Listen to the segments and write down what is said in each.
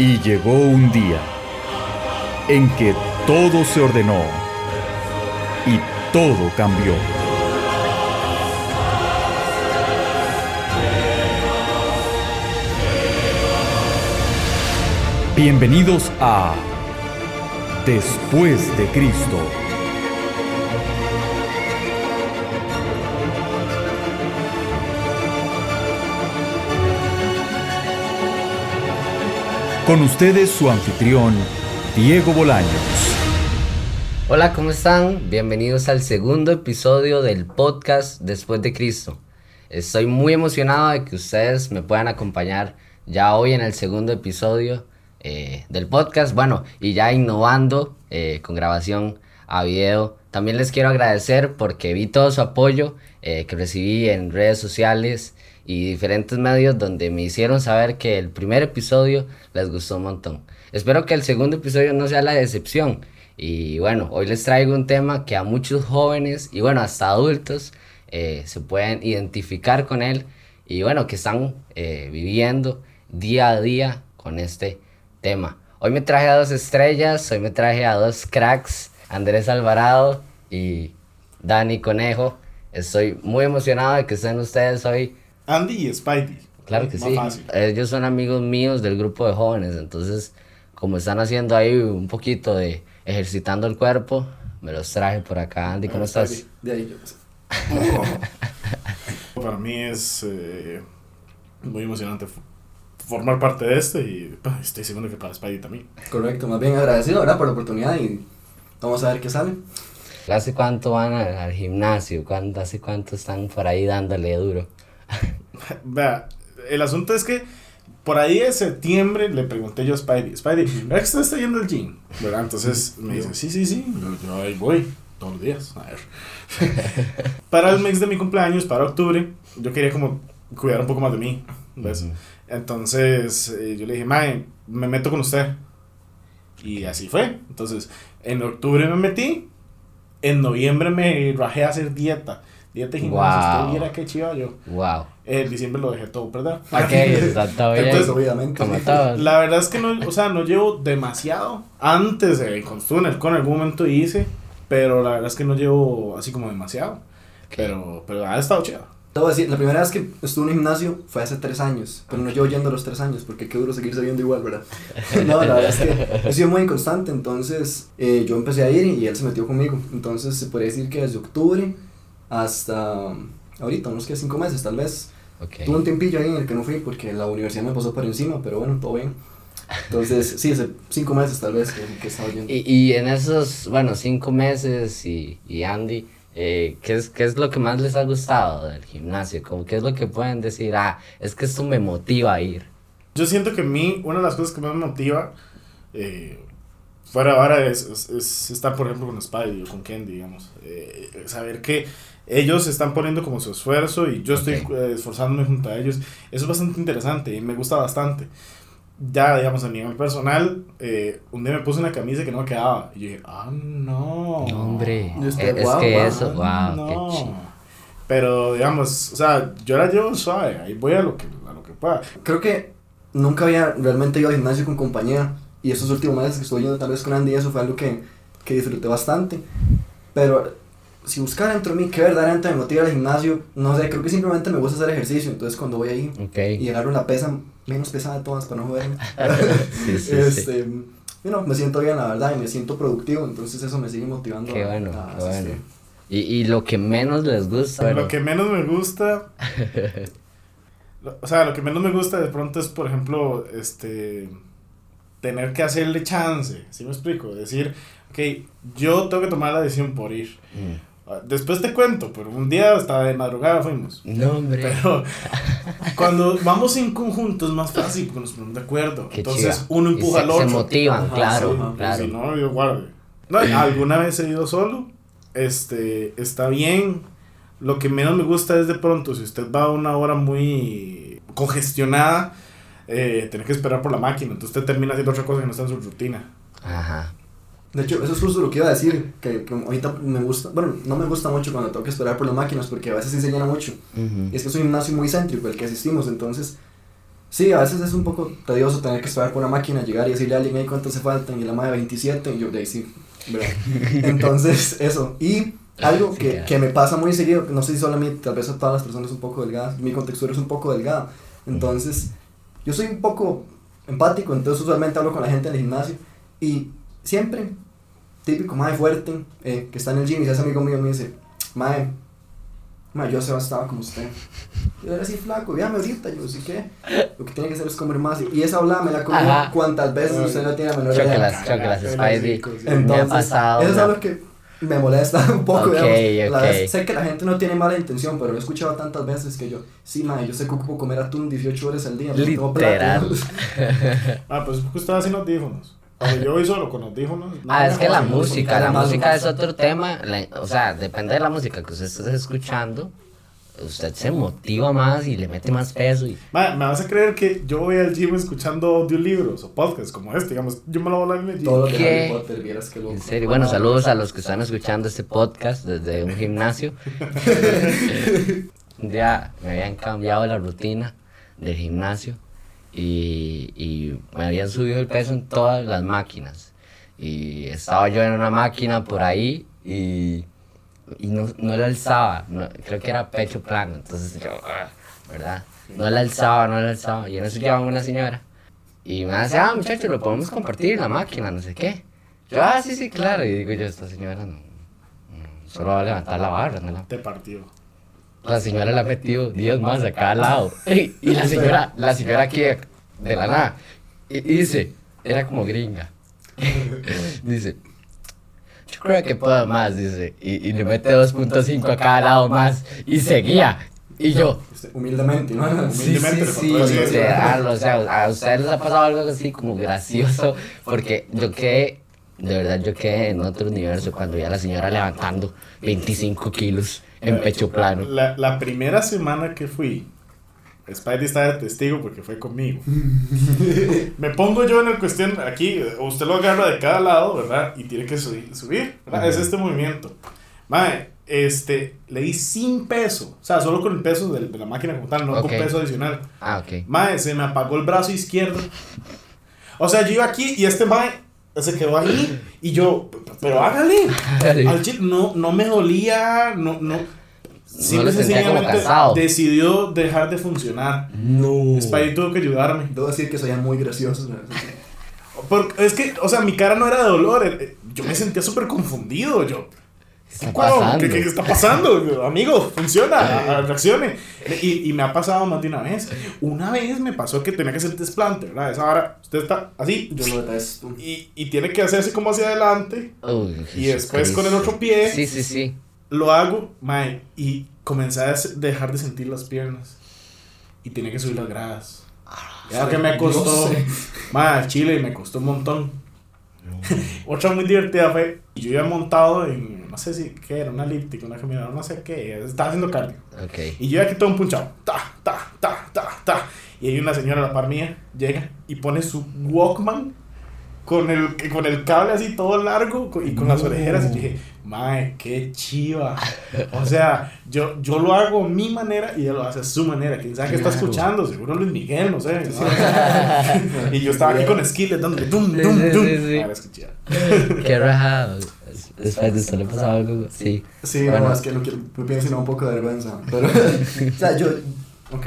Y llegó un día en que todo se ordenó y todo cambió. Bienvenidos a Después de Cristo. Con ustedes su anfitrión, Diego Bolaños. Hola, ¿cómo están? Bienvenidos al segundo episodio del podcast Después de Cristo. Estoy muy emocionado de que ustedes me puedan acompañar ya hoy en el segundo episodio eh, del podcast. Bueno, y ya innovando eh, con grabación a video. También les quiero agradecer porque vi todo su apoyo eh, que recibí en redes sociales y diferentes medios donde me hicieron saber que el primer episodio les gustó un montón. Espero que el segundo episodio no sea la decepción. Y bueno, hoy les traigo un tema que a muchos jóvenes y bueno, hasta adultos eh, se pueden identificar con él y bueno, que están eh, viviendo día a día con este tema. Hoy me traje a dos estrellas, hoy me traje a dos cracks, Andrés Alvarado y Dani Conejo. Estoy muy emocionado de que estén ustedes hoy Andy y Spidey. Claro que sí. Ellos son amigos míos del grupo de jóvenes, entonces como están haciendo ahí un poquito de ejercitando el cuerpo, me los traje por acá. Andy, ¿cómo estás? De ahí yo Para mí es eh, muy emocionante formar parte de esto y pues, estoy seguro que para Spidey también. Correcto, más bien agradecido, ¿verdad? Por la oportunidad y vamos a ver qué sale. ¿Hace cuánto van al, al gimnasio? ¿Cuánto, ¿Hace cuánto están por ahí dándole duro? Vea, el asunto es que por ahí de septiembre le pregunté yo a Spidey, Spidey, ¿verdad que usted está yendo al gym? ¿Verdad? Entonces me dice, sí, sí, sí, yo, ahí voy todos los días. A ver. para el mes de mi cumpleaños, para octubre, yo quería como cuidar un poco más de mí. ¿ves? Entonces eh, yo le dije, Mae, me meto con usted. Y así fue. Entonces, en octubre me metí. En noviembre me rajé a hacer dieta. Dieta y gimnasio. Wow. Usted viera qué chido yo. Wow. En diciembre lo dejé todo, ¿verdad? Ok, está bien. Entonces, obviamente. La verdad es que no, o sea, no llevo demasiado. Antes de en el con, algún momento hice, pero la verdad es que no llevo así como demasiado. Pero, pero ha estado chido. Te voy a decir, la primera vez que estuve en un gimnasio fue hace tres años, pero no llevo yendo los tres años, porque qué duro seguirse viendo igual, ¿verdad? No, la verdad es que he sido muy inconstante, entonces eh, yo empecé a ir y él se metió conmigo. Entonces se podría decir que desde octubre hasta ahorita, unos que cinco meses tal vez. Ok. Tuve un tiempillo ahí en el que no fui porque la universidad me pasó por encima, pero bueno, todo bien. Entonces, sí, hace cinco meses tal vez que, que estaba yendo. Y, y en esos, bueno, cinco meses y, y Andy, eh, ¿qué, es, ¿qué es lo que más les ha gustado del gimnasio? Como, ¿Qué es lo que pueden decir? Ah, es que esto me motiva a ir. Yo siento que a mí, una de las cosas que más me motiva, eh, fuera ahora, es, es, es estar, por ejemplo, con Spidey o con Candy, digamos. Eh, saber que ellos están poniendo como su esfuerzo y yo estoy esforzándome junto a ellos. Eso es bastante interesante y me gusta bastante. Ya, digamos, a nivel personal, eh, un día me puse una camisa que no me quedaba. Y yo dije, ah, no. No, hombre. Es, guau, que guau, eso, wow, no. qué chido. Pero, digamos, o sea, yo la llevo suave. Ahí voy a lo que, a lo que pueda. Creo que nunca había realmente ido al gimnasio con compañía y estos últimos meses que estuve yendo tal vez con Andy, eso fue algo que, que disfruté bastante. Pero si buscara dentro de mí que verdaderamente me motiva al gimnasio, no sé, creo que simplemente me gusta hacer ejercicio. Entonces cuando voy ahí y agarro la pesa menos pesada de todas para no joderme, Sí, sí, sí. este, you know, me siento bien la verdad y me siento productivo. Entonces eso me sigue motivando. Qué bueno, a qué bueno. Y, y lo que menos les gusta. Lo que menos me gusta. lo- o sea, lo que menos me gusta de pronto es, por ejemplo, este. Tener que hacerle chance. ¿Sí me explico? Decir, ok, yo tengo que tomar la decisión por ir. Mm. Después te cuento, pero un día hasta de madrugada fuimos. No, hombre. Pero cuando vamos en conjunto es más fácil porque nos ponemos de acuerdo. Qué Entonces chiva. uno Y empuja se, al otro. Se motivan, Ajá, claro, sí, claro. Si no, yo guarde. No, alguna vez he ido solo. Este, está bien. Lo que menos me gusta es de pronto, si usted va a una hora muy congestionada, eh, tener que esperar por la máquina. Entonces usted termina haciendo otra cosa que no está en su rutina. Ajá. De hecho, eso es justo lo que iba a decir, que, que ahorita me gusta, bueno, no me gusta mucho cuando tengo que esperar por las máquinas porque a veces sí se llena mucho. Ujú. Y es que es un gimnasio muy céntrico el que asistimos, entonces Sí, a veces es un poco tedioso tener que esperar por una máquina, llegar y decirle a alguien, hey, ¿cuánto se faltan? Y la madre 27, y yo, de ahí sí, ¿verdad? Entonces, eso. Y algo Sí, que, que me pasa muy seguido, no sé si solo a mí, tal vez a todas las personas un poco delgadas, mi contextura es un poco delgada. Entonces, yo soy un poco empático, entonces usualmente hablo con la gente en el gimnasio y siempre, típico, mae fuerte, eh, que está en el gym y se hace amigo mío, me dice, mae, mae, yo se estaba como usted. Yo era así flaco, véame ahorita, yo sí que lo que tiene que hacer es comer más. Y esa hablada me la comió Ajá. cuantas veces usted no tiene la menor idea. Me ha Entonces, pasado. eso es algo que me molesta un poco, Ok, digamos. La vez- sé que la gente no tiene mala intención, pero lo he escuchado tantas veces que yo, sí, mae, yo sé que ocupo comer atún 18 horas al día. porque tengo plata". Literal. Ah, pues porque estaba sin audífonos. Cuando yo voy solo con audífonos. no Ah, es que la música, la música es otro tema, la- o sea, depende de la música que usted esté escuchando, usted se motiva más y le mete más peso y... Ma, me vas a creer que yo voy al gym escuchando audiolibros o podcasts como este, digamos, yo me lo voy a hablar en el gym. Todo lo de ¿Qué? Harry Potter, vieras que loco. En serio, bueno, saludos a los que están escuchando este podcast desde un gimnasio. Día me habían cambiado la rutina del gimnasio y, me habían subido el peso en todas las máquinas. Y estaba yo en una máquina por ahí y, no, no la alzaba, creo que era pecho plano, entonces yo, ah, ¿verdad? No la alzaba, no la alzaba. Y en eso llevaba una señora y me dice, ah, muchachos, lo podemos compartir la máquina, no sé qué. Yo, ah, sí, sí, claro. Y digo yo, esta señora no, solo va a levantar la barra, ¿no? Te partió. La señora le ha metido 10 más a cada lado. Y, y la señora, la señora aquí de, la nada. Y, y dice, era como gringa. dice, yo creo que puedo más, dice. Y, y le mete 2.5 a cada lado más. Y seguía. Y yo, Humildemente, ¿no? Sí, sí, Humildemente sí, decir eso. literal, o sea, a ustedes les ha pasado algo así como gracioso, porque yo quedé, de verdad, yo quedé en otro universo cuando vi a la señora levantando 25 kilos en pecho plano. La, la primera semana que fui, Spidey está de testigo porque fue conmigo. Me pongo yo en el cuestión, aquí, usted lo agarra de cada lado, ¿verdad? Y tiene que subir, subir ¿verdad? Es este movimiento. Mae, este, le di sin peso, o sea, solo con el peso de, la máquina como tal, no Ok. con peso adicional. Ah, ok. Mae, se me apagó el brazo izquierdo. O sea, yo iba aquí y este mae se quedó ahí y yo, pero hágale. Al chile no, no me dolía, no, no. Simple como sencillamente decidió dejar de funcionar. No. Spidey tuvo que ayudarme. Debo decir que soy muy gracioso. ¿no? Porque es que, o sea, mi cara no era de dolor. eh, Yo me sentía súper confundido. Yo, ¿Qué está "Wow, pasando? ¿qué, qué está pasando? Amigo, funciona, reaccione. Y, y me ha pasado más de una vez. Una vez me pasó que tenía que hacer desplante, ¿verdad? Esa hora, usted está así Yo lo detesto. y, y tiene que hacerse como hacia adelante. Uy, Y después con el otro pie. Sí, sí, sí. Lo hago, mae, y comencé a dejar de sentir las piernas. Y tenía que subir las gradas. Ya que me costó, mae, chile me costó un montón. Otra muy divertida fue, yo iba montado en, no sé si, qué era, una elíptica, una caminadora, no sé qué, estaba haciendo cardio. Y yo aquí todo un punchado, ta, ta, ta, ta, ta. Y hay una señora a la par mía, llega y pone su Walkman con el, con el cable así todo largo y con las orejeras. Y dije, mae, qué chiva. O sea, yo, yo lo hago a mi manera y ella lo hace a su manera. Quién sabe qué está escuchando, seguro Luis Miguel, no sé. y yo estaba aquí con skillet dándole dum, dum, sí, dum. sí, sí. Ah, era escuchar. Qué rajado. Después de esto le pasaba algo. Sí. Sí, Bueno. no, es que no quiero, me pienso sino un poco de vergüenza. Pero, o sea, yo, ok,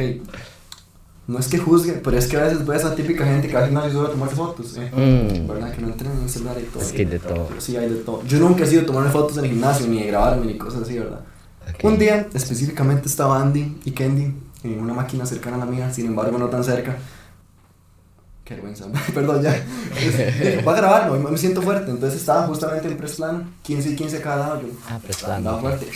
no es que juzgue, pero es que a veces ves a típica gente que va al gimnasio solo a tomarse fotos, ¿eh? Mm. ¿Verdad? Que no entrenan en el celular y todo. Es que hay de todo. Sí, hay de todo. Yo nunca he sido tomarme fotos en el gimnasio, ni de grabarme, ni cosas así, ¿verdad? Ok. Un día, específicamente, estaba Andy y Kendi en una máquina cercana a la mía, sin embargo, no tan cerca. Qué vergüenza, perdón, ya. Va a grabarlo, me siento fuerte. Entonces estaba justamente en press plano, 15 y 15 a cada lado. Yo Ah, prestando. andaba fuerte,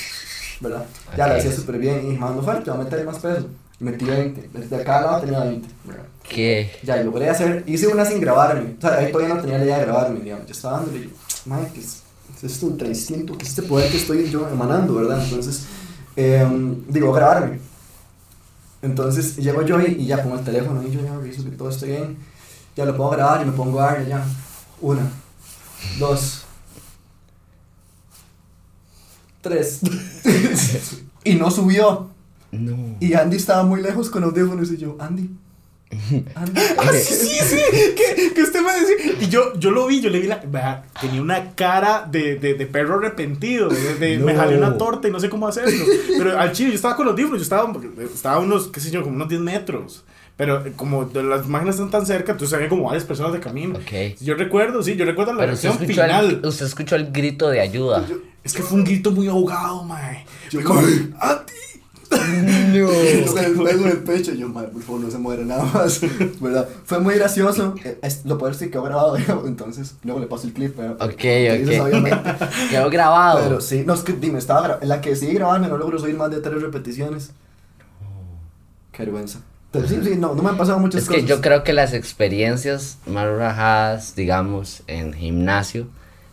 ¿verdad? Ya Ok. lo hacía súper bien y mando fuerte, voy a meter más peso. Metí 20, desde cada lado tenía 20, ¿verdad? ¿Qué? Ya, y logré hacer, hice una sin grabarme. O sea, ahí todavía no tenía la idea de grabarme, digamos. Yo estaba dándole, y yo, madre, ¿qué es, es esto ultra distinto? ¿Qué es este poder que estoy yo emanando, verdad? Entonces, em, digo, grabarme. Entonces, llego yo y, y ya pongo el teléfono y yo ya reviso que todo esté bien. Ya lo puedo grabar y me pongo a darle ya. Una, dos, tres. y no subió. No. Y Andy estaba muy lejos con audífonos y yo, Andy, Ah, sí, sí, sí, que, que usted me decía. Y yo, yo lo vi, yo le vi la. vea, Tenía una cara de, de, de perro arrepentido. De, de- Me jalé una torta y no sé cómo hacerlo. Pero al chile, yo estaba con los audífonos, yo estaba, estaba a unos, qué sé yo, como unos 10 metros. Pero eh, como de las máquinas están tan cerca, entonces había como varias personas de camino. Ok. Yo recuerdo, sí, yo recuerdo la Pero usted reacción escuchó, final. el, usted escuchó el grito de ayuda. Es que fue un grito muy ahogado, mae. Yo, como. "Andy". No. Pelo en el pecho, yo, madre, por favor, no se muere nada más. ¿Verdad? Fue muy gracioso. Eh, es- lo peor es que quedó grabado, digamos, entonces luego le paso el clip. ¿verdad? Ok, Dices, ok. Quedó grabado. Pero sí, no, es que dime, estaba la que sí grabando no logro subir más de tres repeticiones. Qué vergüenza. Pero sí, sí, no, no me han pasado muchas Es cosas. que yo creo que las experiencias más rajadas, digamos, en gimnasio,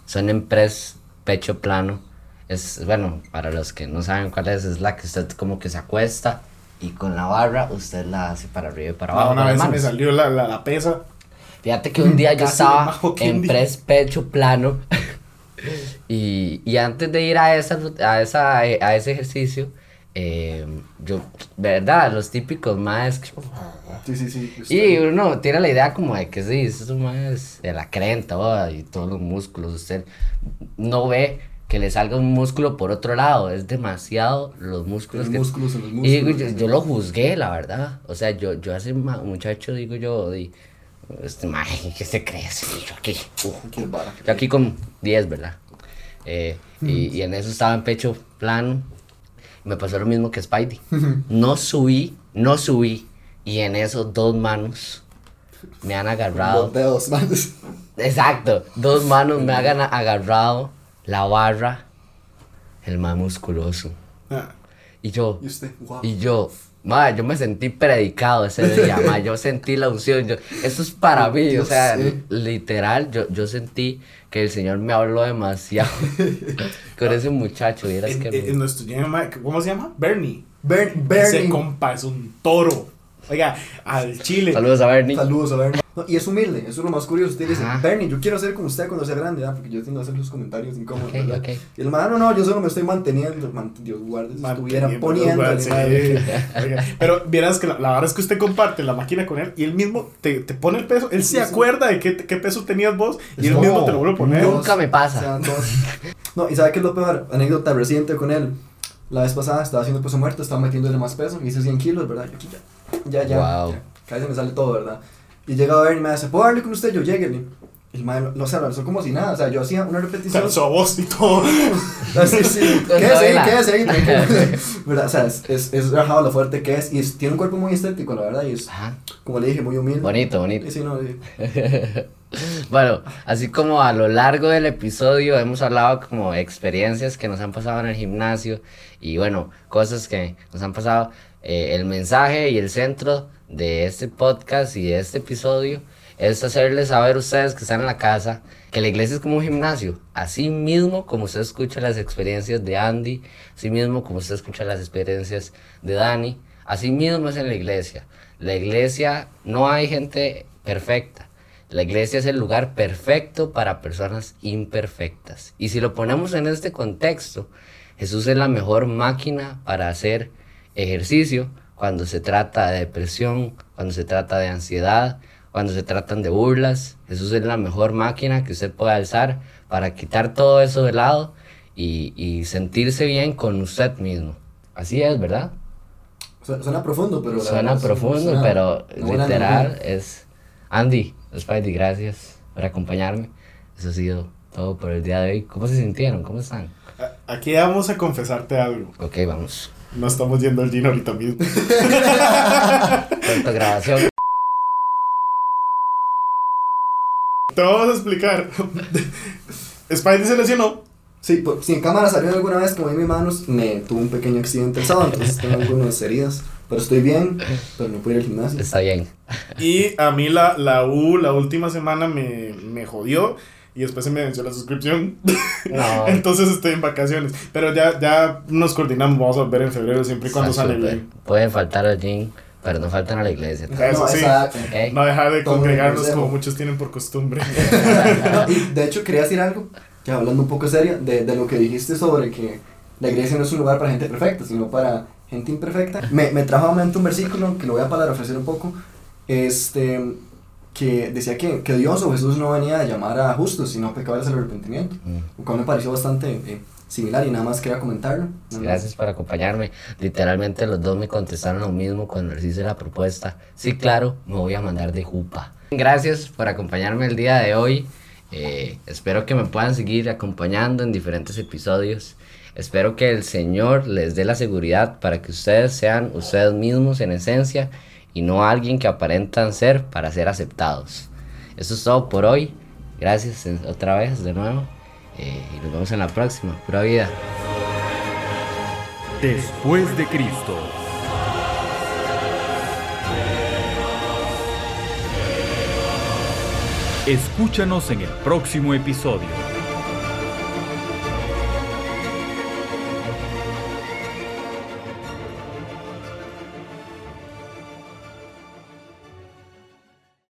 son en press, pecho plano. Es, bueno, para los que no saben cuál es, es la que usted como que se acuesta y con la barra usted la hace para arriba y para abajo. Ah, una vez me salió la, la, la pesa. Fíjate que un día yo estaba en press pecho plano y, y antes de ir a, esa, a, esa, a ese ejercicio, eh, yo, ¿verdad? Los típicos más Sí, sí, sí. y uno tiene la idea como de que sí, eso es más de la crenta oh, y todos los músculos. Usted no ve que le salga un músculo por otro lado, es demasiado los músculos. Los que- músculos en los Y digo, músculos. yo, yo lo juzgué, la verdad. O sea, yo, yo hace muchacho, digo yo, di, este ¿qué se cree? Yo aquí, uh, yo aquí con 10, ¿verdad? Eh, y, y en eso estaba en pecho plano. Me pasó lo mismo que Spidey. No subí, no subí. Y en eso dos manos me han agarrado. Los dedos, manos. Exacto, dos manos me han agarrado la barra, el más musculoso. Ah. Y yo, Y usted, wow. y yo, madre, yo me sentí predicado ese día, madre, yo sentí la unción, yo, eso es para mí, o sea, sé. literal, yo, yo sentí que el Señor me habló demasiado con ese muchacho, vieras En, que... en- en nuestro llama- ¿Cómo se llama? Bernie. Ber Ese Bernie. compa es un toro. Oiga, al chile. Saludos a Bernie. Saludos a Bernie. No, y es humilde, eso es lo más curioso. Usted dice, Ajá. Bernie, yo quiero ser como usted cuando sea grande, ¿verdad? Porque yo tiendo a hacer los comentarios incómodos. Ok, ¿verdad? ok. Y el man, no, no, yo solo me estoy manteniendo. Man, Dios guarde, si estuviera poniendo. güey, sí. Oiga, Pero vieras que la, la verdad es que usted comparte la máquina con él y él mismo te, te pone el peso. Él se Sí, sí. acuerda de qué, qué peso tenías vos y él mismo te lo vuelve a poner. Nunca me pasa. no, y ¿sabe qué es lo peor? Anécdota reciente con él. La vez pasada estaba haciendo peso muerto, estaba metiéndole más peso, hice 100 kilos, ¿verdad? Yo aquí ya, ya, ya. Wow. ya, Casi me sale todo, ¿verdad? Y llega a ver y me dice, ¿puedo darle con usted? Yo llegué. Y el madre, lo, lo alzó como si nada, o sea, yo hacía una Se repetición. alzó a vos y todo. Así, sí. Con Quédese ahí, quédese ahí. tranquilo. ¿Verdad? O sea, es, es, es rajado lo fuerte que es y es- tiene un cuerpo muy estético, la verdad, y es, Ajá, como le dije, muy humilde. bonito, bonito. Y sí, no, sí. Bueno, así como a lo largo del episodio hemos hablado como experiencias que nos han pasado en el gimnasio y bueno, cosas que nos han pasado, eh, el mensaje y el centro de este podcast y de este episodio es hacerles saber a ustedes que están en la casa que la iglesia es como un gimnasio, así mismo como usted escucha las experiencias de Andy, así mismo como usted escucha las experiencias de Dani, así mismo es en la iglesia. La iglesia no hay gente perfecta. La iglesia es el lugar perfecto para personas imperfectas. Y si lo ponemos en este contexto, Jesús es la mejor máquina para hacer ejercicio cuando se trata de depresión, cuando se trata de ansiedad, cuando se tratan de burlas. Jesús es la mejor máquina que usted puede alzar para quitar todo eso de lado y, y sentirse bien con usted mismo. Así es, ¿verdad? Su- Suena profundo, pero. Suena profundo, suena pero literal es... Andy, Spidey, gracias por acompañarme. Eso ha sido todo por el día de hoy. ¿Cómo se sintieron? ¿Cómo están? Aquí vamos a confesarte algo. Ok, vamos. No estamos yendo al gym ahorita mismo. Grabación. Te vamos a explicar. Spidey se lesionó. Sí, pues, si en cámara salió alguna vez que moví mis manos, me tuve un pequeño accidente el sábado, entonces tengo algunas heridas. Pero estoy bien, pero no puedo ir al gimnasio. Está bien. Y a mí la, la U la última semana me, me jodió. Y después se me venció la suscripción. No. Entonces estoy en vacaciones. Pero ya, ya nos coordinamos. Vamos a volver en febrero siempre y cuando Está sale bien. Pueden faltar al gym, pero no faltan a la iglesia. Eso no, sí. exacto. Ok. No dejar de Todo congregarnos como muchos tienen por costumbre. No, y de hecho quería decir algo, ya hablando un poco seria, de, de lo que dijiste sobre que la iglesia no es un lugar para gente perfecta, sino para gente imperfecta. Me, me trajo a mente un versículo que lo voy a parafrasear un poco, este, que decía que, que Dios o Jesús no venía a llamar a justos, sino pecadores al arrepentimiento. Mm. Lo cual me pareció bastante eh, similar y nada más quería comentarlo. Más. Gracias por acompañarme. Literalmente los dos me contestaron lo mismo cuando les hice la propuesta. Sí, claro, me voy a mandar de jupa. Gracias por acompañarme el día de hoy. Eh, espero que me puedan seguir acompañando en diferentes episodios. Espero que el Señor les dé la seguridad para que ustedes sean ustedes mismos en esencia y no alguien que aparentan ser para ser aceptados. Eso es todo por hoy. Gracias otra vez de nuevo. eh, y nos vemos en la próxima. Pura vida. Después de Cristo. Escúchanos en el próximo episodio.